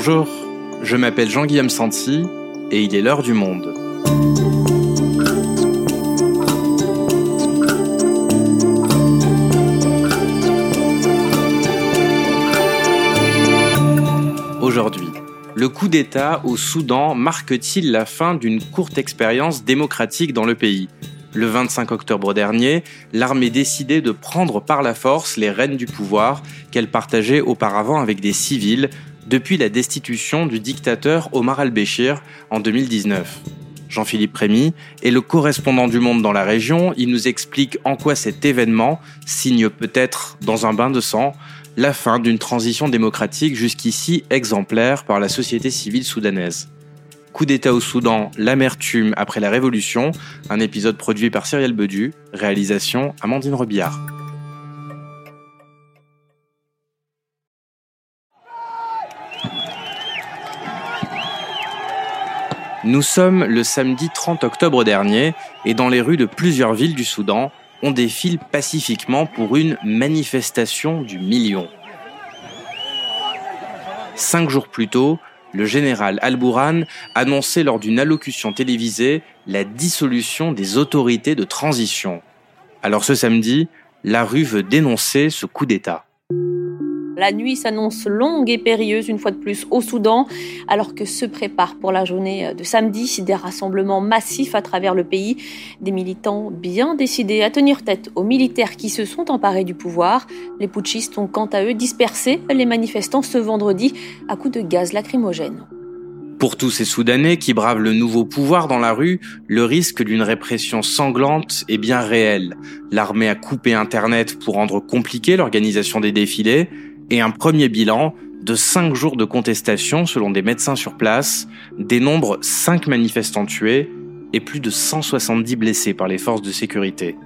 Bonjour, je m'appelle Jean-Guillaume Santi et il est l'heure du monde. Aujourd'hui, le coup d'État au Soudan marque-t-il la fin d'une courte expérience démocratique dans le pays? Le 25 octobre dernier, l'armée décidait de prendre par la force les rênes du pouvoir qu'elle partageait auparavant avec des civils depuis la destitution du dictateur Omar al-Béchir en 2019. Jean-Philippe Rémy est le correspondant du Monde dans la région. Il nous explique en quoi cet événement signe peut-être, dans un bain de sang, la fin d'une transition démocratique jusqu'ici exemplaire par la société civile soudanaise. Coup d'État au Soudan, l'amertume après la révolution, un épisode produit par Cyrielle Bedu, réalisation Amandine Rebillard. Nous sommes le samedi 30 octobre dernier et dans les rues de plusieurs villes du Soudan, on défile pacifiquement pour une manifestation du million. Cinq jours plus tôt, le général Al-Bourhan annonçait lors d'une allocution télévisée la dissolution des autorités de transition. Alors ce samedi, la rue veut dénoncer ce coup d'État. La nuit s'annonce longue et périlleuse une fois de plus au Soudan, alors que se préparent pour la journée de samedi des rassemblements massifs à travers le pays, des militants bien décidés à tenir tête aux militaires qui se sont emparés du pouvoir. Les putschistes ont quant à eux dispersé les manifestants ce vendredi à coups de gaz lacrymogène. Pour tous ces Soudanais qui bravent le nouveau pouvoir dans la rue, le risque d'une répression sanglante est bien réel. L'armée a coupé Internet pour rendre compliquée l'organisation des défilés et un premier bilan de 5 jours de contestation selon des médecins sur place dénombre 5 manifestants tués et plus de 170 blessés par les forces de sécurité.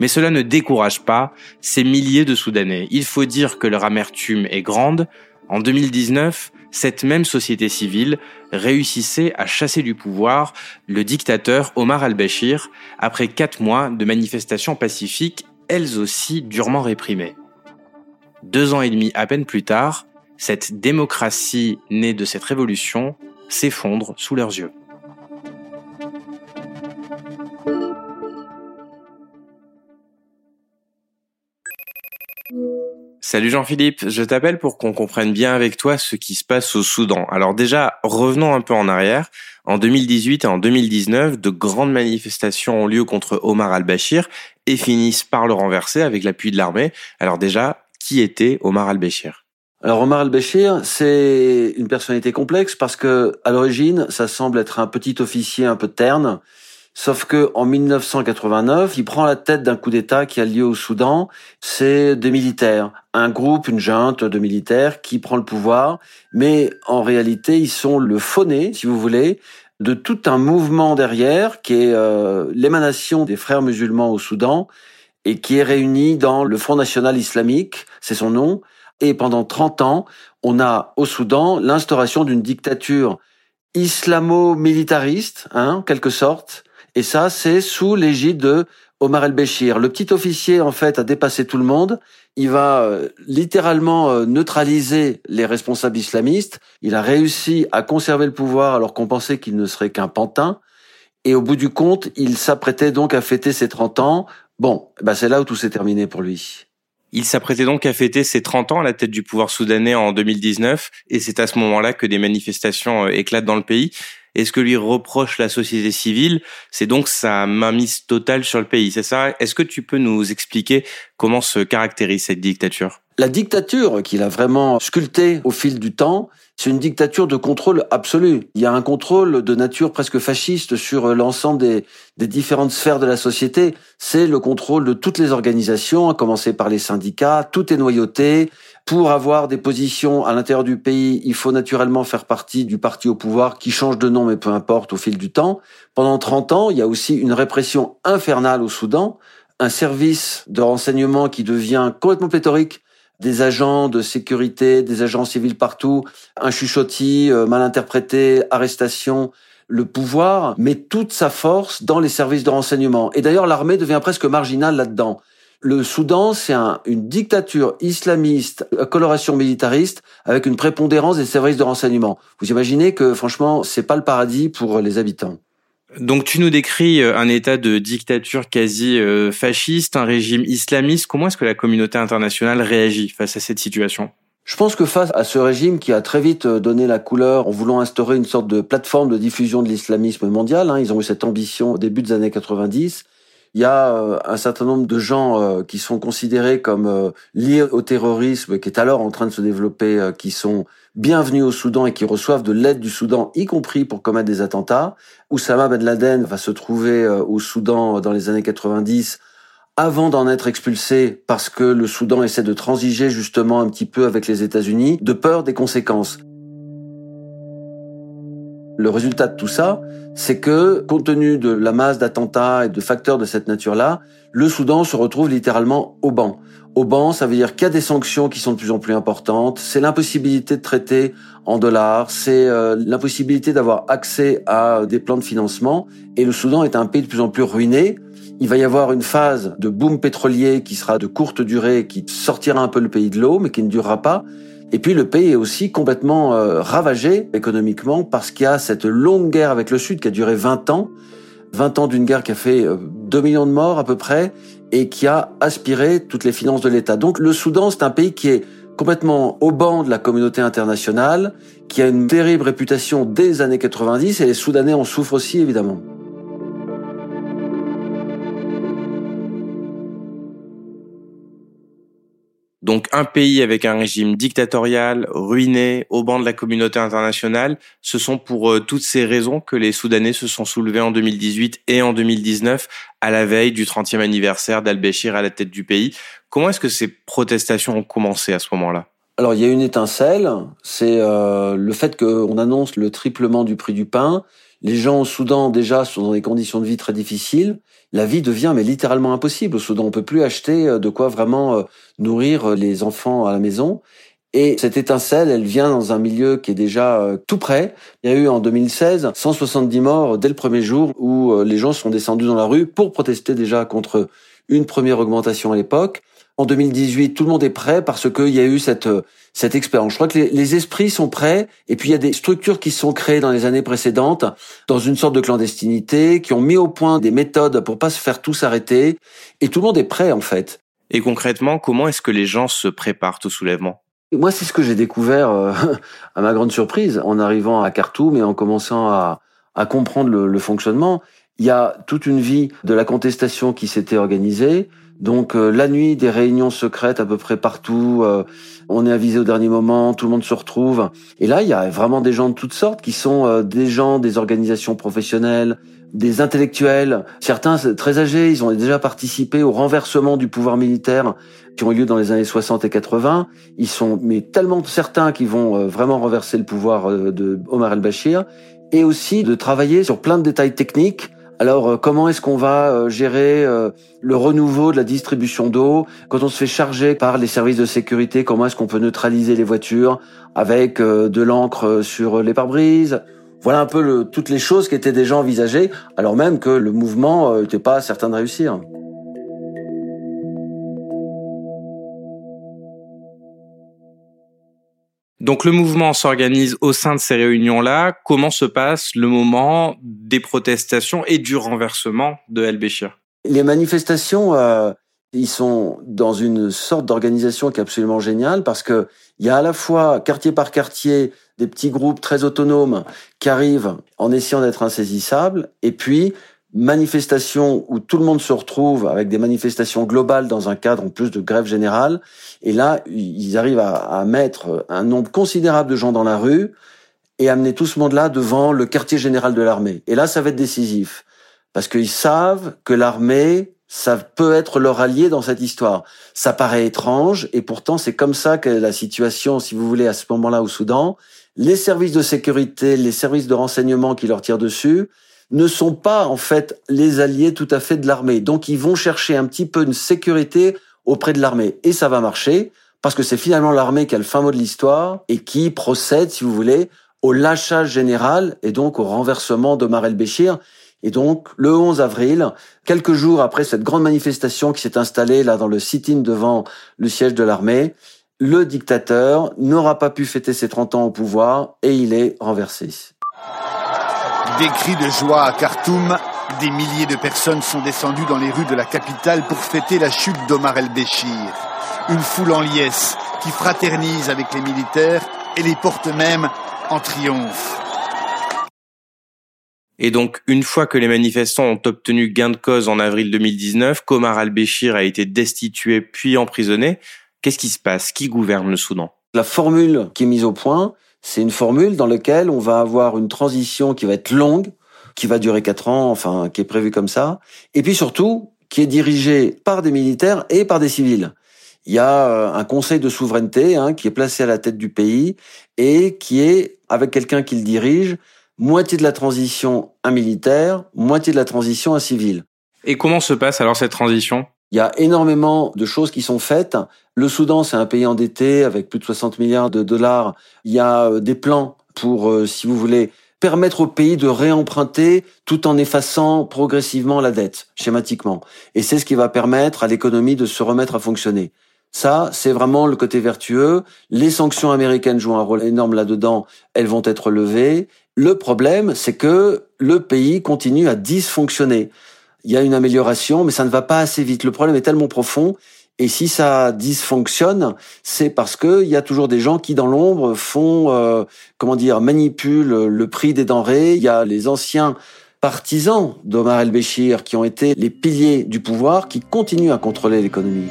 Mais cela ne décourage pas ces milliers de Soudanais. Il faut dire que leur amertume est grande. En 2019, cette même société civile réussissait à chasser du pouvoir le dictateur Omar al-Béchir après quatre mois de manifestations pacifiques elles aussi durement réprimées. Deux ans et demi à peine plus tard, cette démocratie née de cette révolution s'effondre sous leurs yeux. Salut Jean-Philippe, je t'appelle pour qu'on comprenne bien avec toi ce qui se passe au Soudan. Alors déjà, revenons un peu en arrière. En 2018 et en 2019, de grandes manifestations ont lieu contre Omar al-Bashir et finissent par le renverser avec l'appui de l'armée. Alors déjà, qui était Omar al-Bashir alors Omar al-Bashir, c'est une personnalité complexe parce que à l'origine, ça semble être un petit officier un peu terne, Sauf que en 1989, il prend la tête d'un coup d'État qui a lieu au Soudan. C'est des militaires, un groupe, une junte de militaires qui prend le pouvoir, mais en réalité, ils sont le fauné, si vous voulez, de tout un mouvement derrière qui est euh, l'émanation des frères musulmans au Soudan et qui est réuni dans le Front national islamique, c'est son nom. Et pendant 30 ans, on a au Soudan l'instauration d'une dictature islamo-militariste, hein, en quelque sorte, et ça, c'est sous l'égide de Omar el-Béchir. Le petit officier, en fait, a dépassé tout le monde. Il va euh, littéralement euh, neutraliser les responsables islamistes. Il a réussi à conserver le pouvoir alors qu'on pensait qu'il ne serait qu'un pantin. Et au bout du compte, il s'apprêtait donc à fêter ses 30 ans. Bon, bah c'est là où tout s'est terminé pour lui. Il s'apprêtait donc à fêter ses 30 ans à la tête du pouvoir soudanais en 2019, et c'est à ce moment-là que des manifestations euh, éclatent dans le pays. Et ce que lui reproche la société civile, c'est donc sa mainmise totale sur le pays, c'est ça? Est-ce que tu peux nous expliquer comment se caractérise cette dictature? La dictature qu'il a vraiment sculptée au fil du temps, c'est une dictature de contrôle absolu. Il y a un contrôle de nature presque fasciste sur l'ensemble des, des différentes sphères de la société. C'est le contrôle de toutes les organisations, à commencer par les syndicats. Tout est noyauté. Pour avoir des positions à l'intérieur du pays, il faut naturellement faire partie du parti au pouvoir qui change de nom, mais peu importe au fil du temps. Pendant 30 ans, il y a aussi une répression infernale au Soudan, un service de renseignement qui devient complètement pléthorique, des agents de sécurité, des agents civils partout, un chuchotis euh, mal interprété, arrestation. Le pouvoir met toute sa force dans les services de renseignement. Et d'ailleurs, l'armée devient presque marginale là-dedans. Le Soudan, c'est une dictature islamiste à coloration militariste avec une prépondérance des services de renseignement. Vous imaginez que franchement, c'est pas le paradis pour les habitants. Donc tu nous décris euh, un état de dictature quasi euh, fasciste, un régime islamiste. Comment est-ce que la communauté internationale réagit face à cette situation? Je pense que face à ce régime qui a très vite euh, donné la couleur en voulant instaurer une sorte de plateforme de diffusion de l'islamisme mondial, hein, ils ont eu cette ambition au début des années 90, il y a un certain nombre de gens qui sont considérés comme liés au terrorisme qui est alors en train de se développer, qui sont bienvenus au Soudan et qui reçoivent de l'aide du Soudan, y compris pour commettre des attentats. Oussama Ben Laden va se trouver euh, au Soudan dans les années 90 avant d'en être expulsé parce que le Soudan essaie de transiger justement un petit peu avec les États-Unis, de peur des conséquences. Le résultat de tout ça, c'est que, compte tenu de la masse d'attentats et de facteurs de cette nature-là, le Soudan se retrouve littéralement au banc. Au banc, ça veut dire qu'il y a des sanctions qui sont de plus en plus importantes, c'est l'impossibilité de traiter en dollars, c'est euh, l'impossibilité d'avoir accès à des plans de financement, et le Soudan est un pays de plus en plus ruiné. Il va y avoir une phase de boom pétrolier qui sera de courte durée, qui sortira un peu le pays de l'eau, mais qui ne durera pas. Et puis le pays est aussi complètement euh, ravagé économiquement parce qu'il y a cette longue guerre avec le Sud qui a duré 20 ans, 20 ans d'une guerre qui a fait 2 euh, millions de morts à peu près et qui a aspiré toutes les finances de l'État. Donc le Soudan, c'est un pays qui est complètement au banc de la communauté internationale, qui a une terrible réputation dès les années 90 et les Soudanais en souffrent aussi évidemment. Donc un pays avec un régime dictatorial, ruiné, au banc de la communauté internationale, ce sont pour euh, toutes ces raisons que les Soudanais se sont soulevés en 2018 et en 2019 à la veille du 30e anniversaire d'Al-Béchir à la tête du pays. Comment est-ce que ces protestations ont commencé à ce moment-là? Alors il y a une étincelle, c'est euh, le fait qu'on annonce le triplement du prix du pain. Les gens au Soudan déjà sont dans des conditions de vie très difficiles la vie devient mais littéralement impossible. Au Soudan, on peut plus acheter euh, de quoi vraiment euh, nourrir euh, les enfants à la maison. Et cette étincelle, elle vient dans un milieu qui est déjà tout près. Il y a eu en 2016 170 morts dès le premier jour où les gens sont descendus dans la rue pour protester déjà contre une première augmentation à l'époque en 2018, tout le monde est prêt parce qu'il y a eu cette cette expérience. Je crois que les, les, esprits sont prêts et puis il y a des structures qui sont créées dans les années précédentes dans une sorte de clandestinité, qui ont mis au point des méthodes pour pas se faire tous arrêter et tout le monde est prêt en fait. Et concrètement, comment est-ce que les gens se préparent au soulèvement? Moi, c'est ce que j'ai découvert euh, à ma grande surprise en arrivant à Khartoum et en commençant à, à comprendre le, le fonctionnement. Il y a toute une vie de la contestation qui s'était organisée donc euh, la nuit, des réunions secrètes à peu près partout. Euh, on est avisé au dernier moment, tout le monde se retrouve. Et là, il y a vraiment des gens de toutes sortes qui sont euh, des gens des organisations professionnelles, des intellectuels. Certains très âgés, ils ont déjà participé au renversement du pouvoir militaire qui ont eu lieu dans les années 60 et 80. Ils sont mais tellement certains qu'ils vont vraiment renverser le pouvoir de Omar el-Bashir et aussi de travailler sur plein de détails techniques alors, euh, comment est-ce qu'on va euh, gérer euh, le renouveau de la distribution d'eau Quand on se fait charger par les services de sécurité, comment est-ce qu'on peut neutraliser les voitures avec de l'encre sur les pare-brises? Voilà un peu toutes les choses qui étaient déjà envisagées, alors même que le mouvement n'était pas certain de réussir. Donc le mouvement s'organise au sein de ces réunions-là. Comment se passe le moment des protestations et du renversement de El Béchir? Les manifestations, euh, ils sont dans une sorte d'organisation qui est absolument géniale parce que il y a à la fois quartier par quartier des petits groupes très autonomes qui arrivent en essayant d'être insaisissables et puis manifestations où tout le monde se retrouve avec des manifestations globales dans un cadre en plus de grève générale. Et là, ils arrivent à, mettre un nombre considérable de gens dans la rue et amener tout ce monde-là devant le quartier général de l'armée. Et là, ça va être décisif. Parce qu'ils savent que l'armée, ça peut être leur allié dans cette histoire. Ça paraît étrange, et pourtant c'est comme ça que la situation, si vous voulez, à ce moment-là au Soudan, les services de sécurité, les services de renseignement qui leur tirent dessus, ne sont pas en fait les alliés tout à fait de l'armée. Donc ils vont chercher un petit peu une sécurité auprès de l'armée. Et ça va marcher parce que c'est finalement l'armée qui a le fin mot de l'histoire et qui procède, si vous voulez, au lâchage général et donc au renversement de el-Béchir, Et donc, le 11 avril, quelques jours après cette grande manifestation qui s'est installée là dans le sit-in devant le siège de l'armée, le dictateur n'aura pas pu fêter ses 30 ans au pouvoir et il est renversé. Des cris de joie à Khartoum, des milliers de personnes sont descendues dans les rues de la capitale pour fêter la chute d'Omar el-Béchir. Une foule en liesse qui fraternise avec les militaires et les porte même en triomphe. Et donc, une fois que les manifestants ont obtenu gain de cause en avril 2019, qu'Omar al-Béchir a été destitué puis emprisonné, qu'est-ce qui se passe? Qui gouverne le Soudan? La formule qui est mise au point, c'est une formule dans laquelle on va avoir une transition qui va être longue, qui va durer quatre ans, enfin, qui est prévue comme ça, et puis surtout, qui est dirigée par des militaires et par des civils. Il y a euh, un conseil de souveraineté hein, qui est placé à la tête du pays et qui est, avec quelqu'un qui le dirige, moitié de la transition un militaire, moitié de la transition un civil. Et comment se passe alors cette transition? Il y a énormément de choses qui sont faites. Le Soudan, c'est un pays endetté avec plus de 60 milliards de dollars. Il y a euh, des plans pour, euh, si vous voulez, permettre au pays de réemprunter tout en effaçant progressivement la dette, schématiquement. Et c'est ce qui va permettre à l'économie de se remettre à fonctionner. Ça, c'est vraiment le côté vertueux. Les sanctions américaines jouent un rôle énorme là-dedans. Elles vont être levées. Le problème, c'est que le pays continue à dysfonctionner. Il y a une amélioration, mais ça ne va pas assez vite. Le problème est tellement profond. Et si ça dysfonctionne, c'est parce qu'il y a toujours des gens qui, dans l'ombre, font, euh, comment dire, manipulent le prix des denrées. Il y a les anciens partisans d'Omar el-Béchir qui ont été les piliers du pouvoir qui continuent à contrôler l'économie.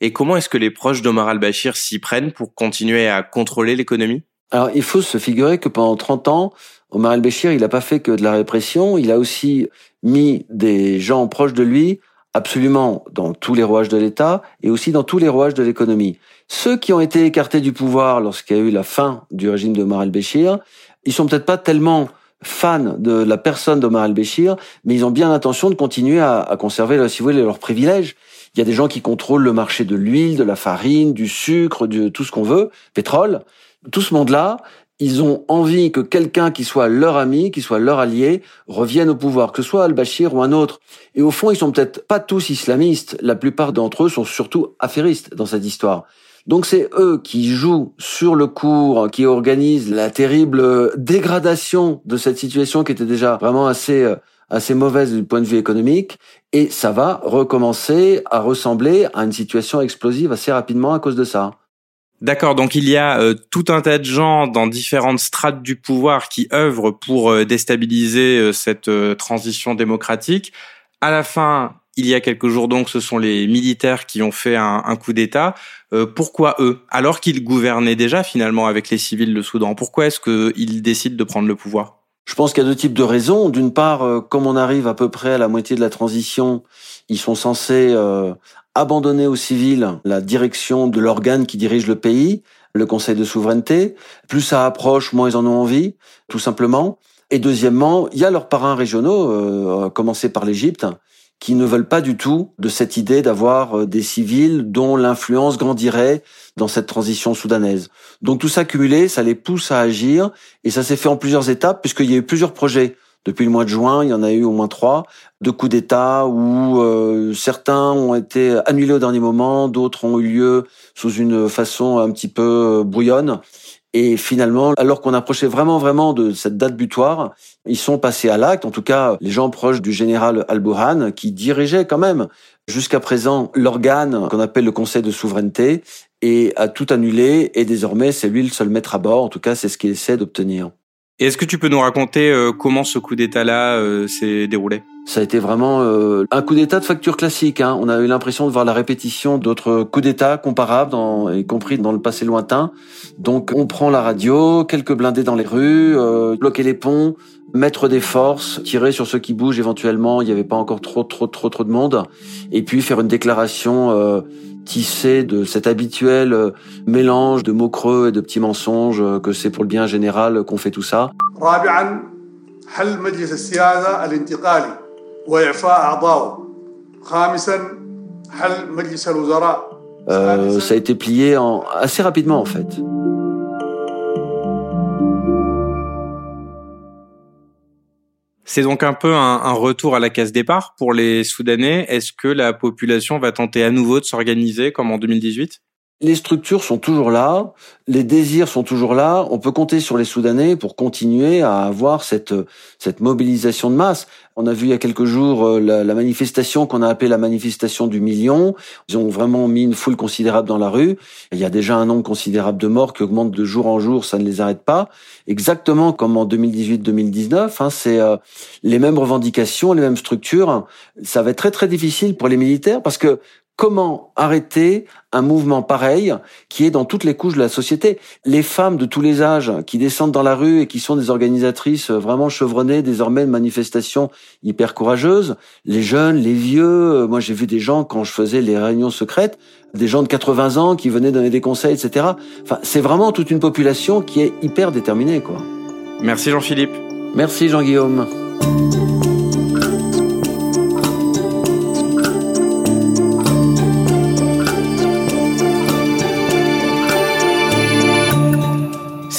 Et comment est-ce que les proches d'Omar al-Bashir s'y prennent pour continuer à contrôler l'économie? Alors, il faut se figurer que pendant 30 ans, Omar al-Bashir, il n'a pas fait que de la répression, il a aussi mis des gens proches de lui absolument dans tous les rouages de l'État et aussi dans tous les rouages de l'économie. Ceux qui ont été écartés du pouvoir lorsqu'il y a eu la fin du régime d'Omar al-Béchir, ils sont peut-être pas tellement fans de la personne d'Omar al-Béchir, mais ils ont bien l'intention de continuer à, à conserver, si vous voulez, leurs privilèges. Il y a des gens qui contrôlent le marché de l'huile, de la farine, du sucre, de tout ce qu'on veut, pétrole. Tout ce monde-là, ils ont envie que quelqu'un qui soit leur ami, qui soit leur allié, revienne au pouvoir, que ce soit al-Bashir ou un autre. Et au fond, ils sont peut-être pas tous islamistes. La plupart d'entre eux sont surtout affairistes dans cette histoire. Donc c'est eux qui jouent sur le cours, qui organisent la terrible dégradation de cette situation qui était déjà vraiment assez euh, assez mauvaise du point de vue économique et ça va recommencer à ressembler à une situation explosive assez rapidement à cause de ça. D'accord, donc il y a euh, tout un tas de gens dans différentes strates du pouvoir qui œuvrent pour euh, déstabiliser euh, cette transition démocratique. À la fin, il y a quelques jours donc, ce sont les militaires qui ont fait un, un coup d'État. pourquoi eux? Alors qu'ils gouvernaient déjà finalement avec les civils de Soudan, pourquoi est-ce qu'ils décident de prendre le pouvoir? Je pense qu'il y a deux types de raisons. D'une part, euh, comme on arrive à peu près à la moitié de la transition, ils sont censés euh, abandonner aux civils la direction de l'organe qui dirige le pays, le Conseil de souveraineté. Plus ça approche, moins ils en ont envie, tout simplement. Et deuxièmement, il y a leurs parrains régionaux, euh, à commencer par l'Égypte, qui ne veulent pas du tout de cette idée d'avoir euh, des civils dont l'influence grandirait dans cette transition soudanaise. Donc tout ça cumulé, ça les pousse à agir et ça s'est fait en plusieurs étapes puisqu'il y a eu plusieurs projets. Depuis le mois de juin, il y en a eu au moins trois de coups d'État où euh, certains ont été annulés au dernier moment, d'autres ont eu lieu sous une façon un petit peu euh, brouillonne. Et finalement, alors qu'on approchait vraiment, vraiment de cette date butoir, ils sont passés à l'acte. En tout cas, les gens proches du général Al-Burhan, qui dirigeait quand même jusqu'à présent l'organe qu'on appelle le Conseil de souveraineté, et a tout annulé. Et désormais, c'est lui le seul maître à bord. En tout cas, c'est ce qu'il essaie d'obtenir. Est-ce que tu peux nous raconter euh, comment ce coup d'État-là euh, s'est déroulé? Ça a été vraiment euh, un coup d'État de facture classique. Hein. On a eu l'impression de voir la répétition d'autres coups d'État comparables, dans, y compris dans le passé lointain. Donc on prend la radio, quelques blindés dans les rues, bloquer les ponts, mettre des forces, tirer sur ceux qui bougent éventuellement. Il n'y avait pas encore trop, trop, trop, trop de monde. Et puis faire une déclaration tissé de cet habituel euh, mélange de mots creux et de petits mensonges, euh, que c'est pour le bien général qu'on fait tout ça. Euh, ça a été plié en, assez rapidement en fait. C'est donc un peu un, un, retour à la case départ pour les Soudanais. Est-ce que la population va tenter à nouveau de s'organiser comme en 2018 les structures sont toujours là, les désirs sont toujours là. On peut compter sur les Soudanais pour continuer à avoir cette cette mobilisation de masse. On a vu il y a quelques jours euh, la, la manifestation qu'on a appelée la manifestation du million. Ils ont vraiment mis une foule considérable dans la rue. Il y a déjà un nombre considérable de morts qui augmente de jour en jour. Ça ne les arrête pas. Exactement comme en 2018-2019. Hein, c'est euh, les mêmes revendications, les mêmes structures. Ça va être très très difficile pour les militaires parce que comment arrêter un mouvement pareil qui est dans toutes les couches de la société. Les femmes de tous les âges qui descendent dans la rue et qui sont des organisatrices vraiment chevronnées désormais de manifestations hyper courageuses, les jeunes, les vieux, moi j'ai vu des gens quand je faisais les réunions secrètes, des gens de 80 ans qui venaient donner des conseils, etc. Enfin, c'est vraiment toute une population qui est hyper déterminée, quoi. Merci Jean-Philippe. Merci Jean-Guillaume.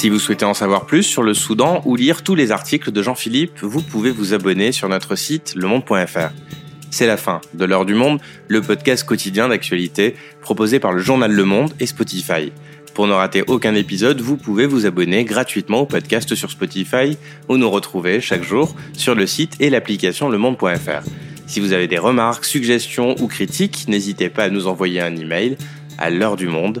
Si vous souhaitez en savoir plus sur le Soudan ou lire tous les articles de Jean-Philippe, vous pouvez vous abonner sur notre site lemonde.fr. C'est la fin de l'heure du monde, le podcast quotidien d'actualité proposé par le journal Le Monde et Spotify. Pour ne rater aucun épisode, vous pouvez vous abonner gratuitement au podcast sur Spotify ou nous retrouver chaque jour sur le site et l'application lemonde.fr. Si vous avez des remarques, suggestions ou critiques, n'hésitez pas à nous envoyer un email à l'heure du monde